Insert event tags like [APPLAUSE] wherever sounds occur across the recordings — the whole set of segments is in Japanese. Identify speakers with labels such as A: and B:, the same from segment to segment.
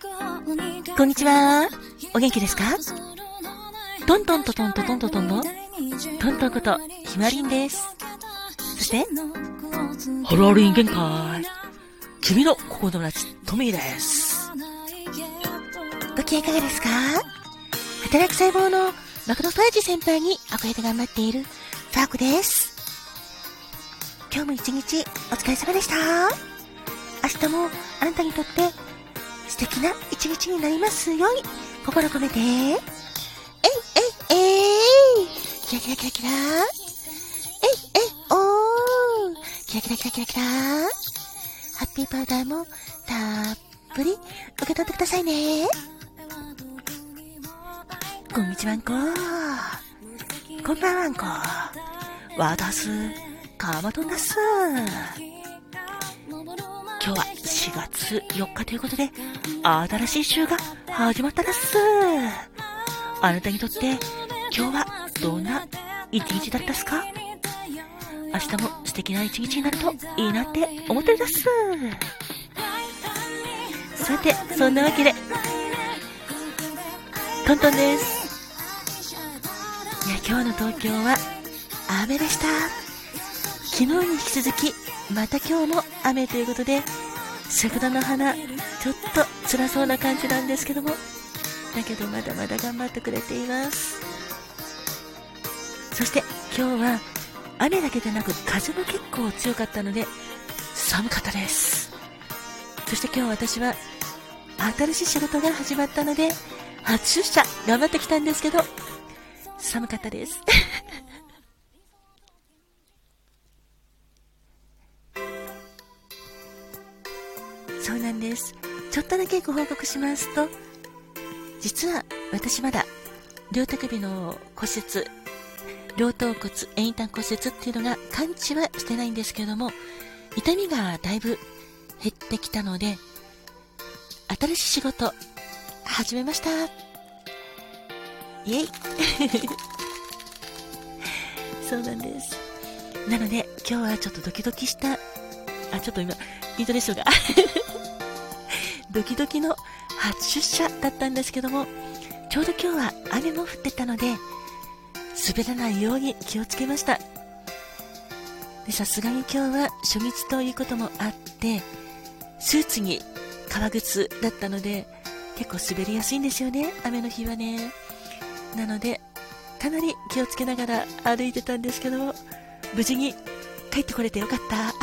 A: こんにちは。お元気ですか？トントントトントトントトンのトントンことひまりんです。そして、ハローリン限界。君の心友達、トミーです。ご機嫌いかがですか？働く細胞のマクロファージ先輩に憧れて頑張っているファークです。今日も一日お疲れ様でした。明日もあなたにとって素敵な一日になりますように心込めて。えいえいえいキラキラキラキラえいえいおーキラキラキラキラキラハッピーパウダーもたっぷり受け取ってくださいね。こんにちはんこ。こんばんはんこ。わたす、かまどなす。今日は4月4日ということで、新しい週が始まったです。あなたにとって今日はどんな一日だったっすか？明日も素敵な一日になるといいなって思ってるです。さて、そんなわけで、トントンです。いや、今日の東京は雨でした。昨日に引き続き、また今日も雨ということで、桜の花、ちょっと辛そうな感じなんですけども、だけどまだまだ頑張ってくれています。そして今日は雨だけでなく風も結構強かったので、寒かったです。そして今日私は新しい仕事が始まったので、初出社頑張ってきたんですけど、寒かったです。なんです。ちょっとだけご報告しますと、実は私まだ両手首の骨折、両頭骨、遠端骨折っていうのが完治はしてないんですけども、痛みがだいぶ減ってきたので、新しい仕事始めました。イェイ [LAUGHS] そうなんです。なので、今日はちょっとドキドキした、あ、ちょっと今、イントネーションがドキドキの初出社だったんですけども、ちょうど今日は雨も降ってたので、滑らないように気をつけました。さすがに今日は初日ということもあって、スーツに革靴だったので、結構滑りやすいんですよね、雨の日はね。なので、かなり気をつけながら歩いてたんですけども、無事に帰ってこれてよかった。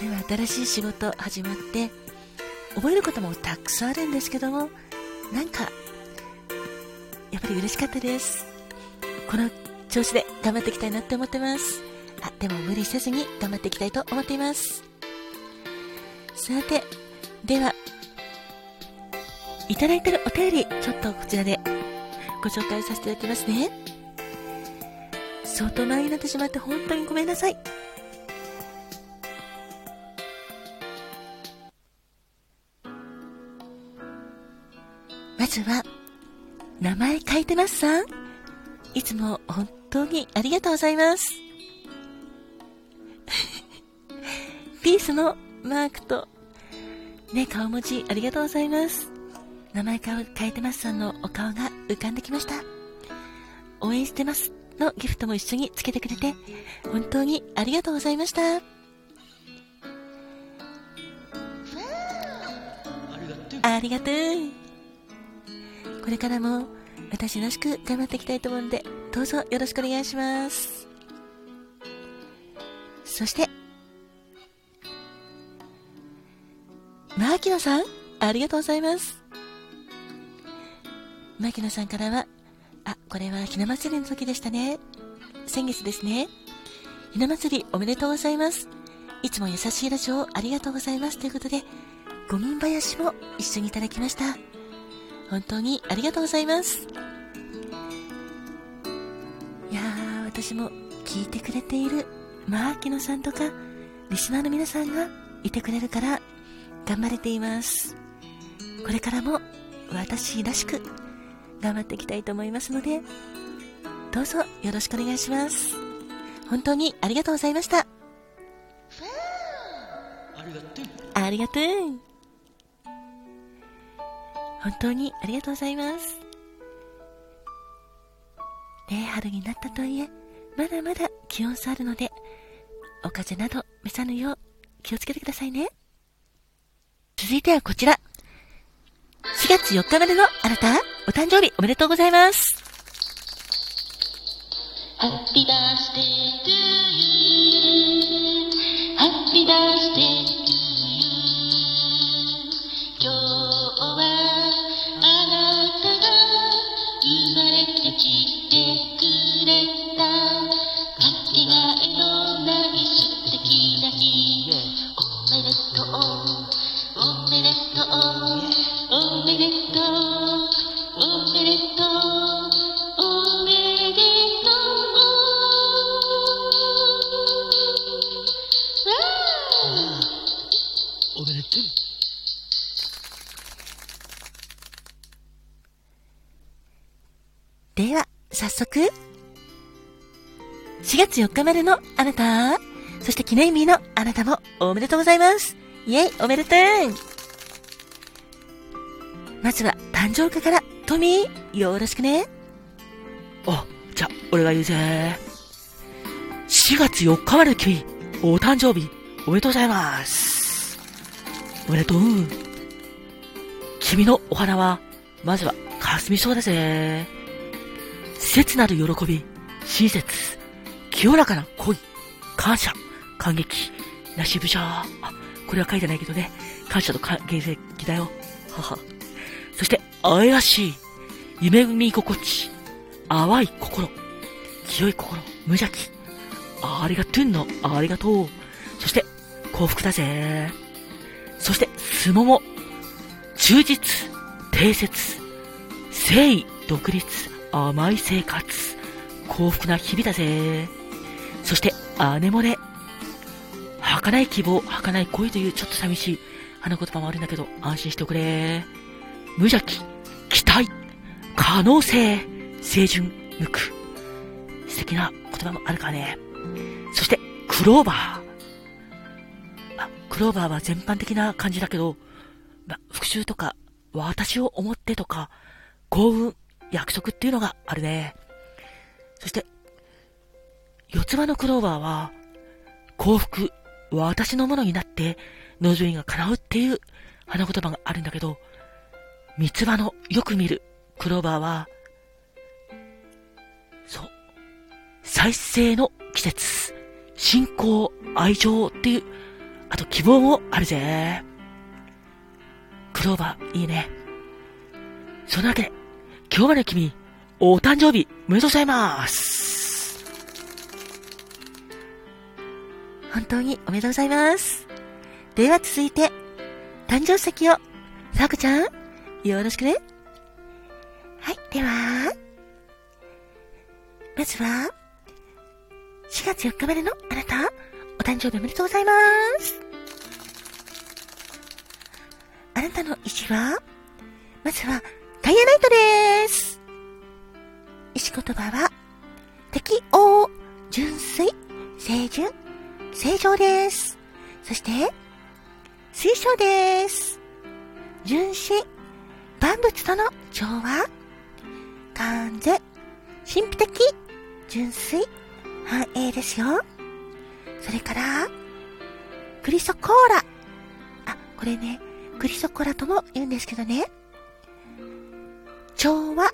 A: では、新しい仕事始まって、覚えることもたくさんあるんですけども、なんか、やっぱり嬉しかったです。この調子で頑張っていきたいなって思ってます。あ、でも無理せずに頑張っていきたいと思っています。さて、では、いただいてるお便り、ちょっとこちらでご紹介させていただきますね。相当前になってしまって本当にごめんなさい。ずは、名前書いてますさん。いつも本当にありがとうございます。[LAUGHS] ピースのマークと、ね、顔文字ありがとうございます。名前書いてますさんのお顔が浮かんできました。応援してますのギフトも一緒につけてくれて、本当にありがとうございました。ありがとう。これからも私らしく頑張っていきたいと思うんで、どうぞよろしくお願いします。そして、マーキノさん、ありがとうございます。牧野さんからは、あ、これはひな祭りの時でしたね。先月ですね。ひな祭りおめでとうございます。いつも優しいラジオありがとうございます。ということで、五人林も一緒にいただきました。本当にありがとうございます。いやー、私も聞いてくれているマーキノさんとか、リスナーの皆さんがいてくれるから、頑張れています。これからも私らしく頑張っていきたいと思いますので、どうぞよろしくお願いします。本当にありがとうございました。ありがとう。ありがとう。本当にありがとうございます。ね春になったとはいえ、まだまだ気温差あるので、お風邪など召さぬよう気をつけてくださいね。続いてはこちら。4月4日までのあなた、お誕生日おめでとうございます。ハッピーバースデートゥーユー。ハッピーバースデー。おめでとう。では、早速、4月4日までのあなた、そして記念日のあなたもおめでとうございます。イェイ、おめでとうまずは、誕生日からトミー、よろしくね。
B: あ、じゃあ、俺が言うぜ。4月4日まで君、お誕生日、おめでとうございます。おめでとう。君のお花は、まずは、霞そうだぜ。切なる喜び、親切、清らかな恋、感謝、感激、なしぶしゃ。あ、これは書いてないけどね。感謝と感激だよ。はは。そして、愛らしい、夢見心地、淡い心、清い心、無邪気。ありがとうの、ありがとう。そして、幸福だぜ。そして、相撲も、忠実、定説、誠意、独立、甘い生活、幸福な日々だぜ。そして、姉もね、儚い希望、儚い恋というちょっと寂しい花言葉もあるんだけど、安心しておくれ。無邪気、期待、可能性、清純、無垢。素敵な言葉もあるからね。そして、クローバー。クローバーは全般的な感じだけど、ま、復讐とか、私を思ってとか、幸運、約束っていうのがあるね。そして、四つ葉のクローバーは、幸福、私のものになって、望みが叶うっていう花言葉があるんだけど、三つ葉のよく見るクローバーは、そう、再生の季節、信仰、愛情っていうあと希望もあるぜ。クローバー、いいね。そんなわけで、今日まで君、お誕生日、おめでとうございます。
A: 本当におめでとうございます。では続いて、誕生石を、さくちゃん、よろしくね。はい、では、まずは、4月4日までのあなた、誕生日おめでとうございます。あなたの石はまずは、ダイヤナイトです。石言葉は、適応、純粋、清純、正常です。そして、水晶です。純真、万物との調和、完全、神秘的、純粋、繁栄ですよ。それから、クリソコーラ。あ、これね、クリソコラとも言うんですけどね。調和、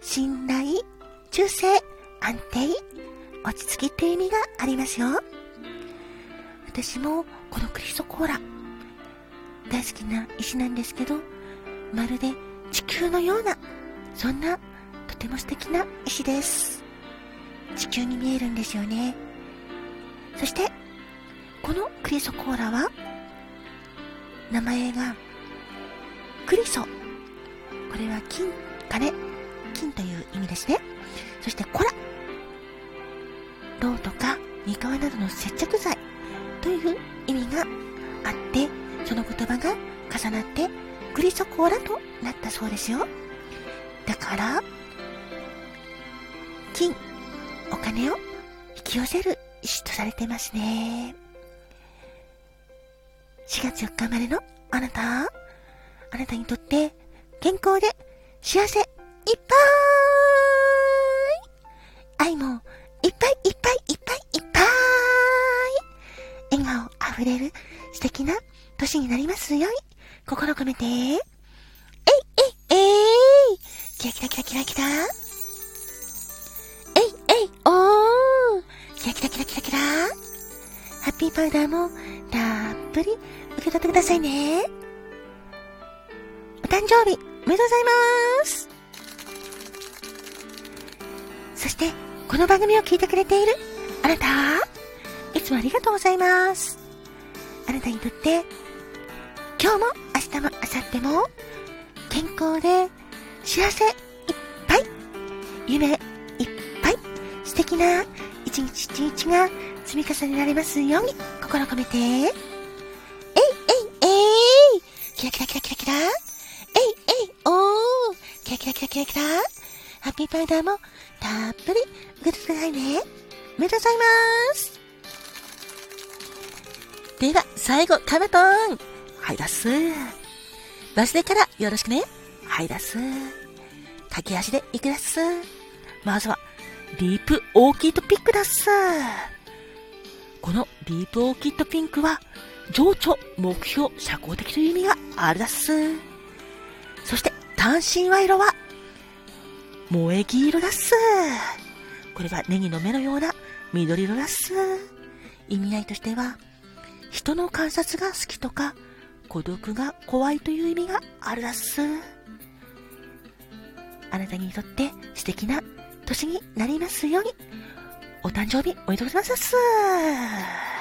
A: 信頼、忠誠、安定、落ち着きっていう意味がありますよ。私もこのクリソコーラ、大好きな石なんですけど、まるで地球のような、そんなとても素敵な石です。地球に見えるんですよね。そして、このクリソコーラは、名前が、クリソ。これは金、金、金という意味ですね。そして、コラ。銅とか、ニカワなどの接着剤という意味があって、その言葉が重なって、クリソコーラとなったそうですよ。だから、金、お金を引き寄せる石とされてますね。4月4日生までのあなた、あなたにとって健康で幸せいっぱい。愛もいっぱいいっぱいいっぱいいっぱい。笑顔あふれる素敵な年になりますように心込めて、えいえいえい。キラキラキラキラキラ。ピーパウダーもたっぷり受け取ってくださいね。お誕生日おめでとうございますそして、この番組を聞いてくれているあなた、いつもありがとうございます。あなたにとって、今日も明日も明後日も、健康で幸せいっぱい、夢いっぱい、素敵な一日一日が積み重ねられますように心込めて、えいえいえいキラキラキラキラキラえいえいおーキラキラキラキラキラハッピーパウダーもたっぷり受けてくださいね。おめでとうございます。では、最後、カメトン。はい、出す。バスでからよろしくね。はい、出す。駆け足で行くです。まずは、ディープオーキッドピンクです。このディープオーキッドピンクは、情緒、目標、社交的という意味があるだっす。そして、単身賄賂は、萌え木色だっす。これはネギの目のような緑色だっす。意味合いとしては、人の観察が好きとか、孤独が怖いという意味があるだっす。あなたにとって素敵な年になりますように、お誕生日おめでとうございますっす。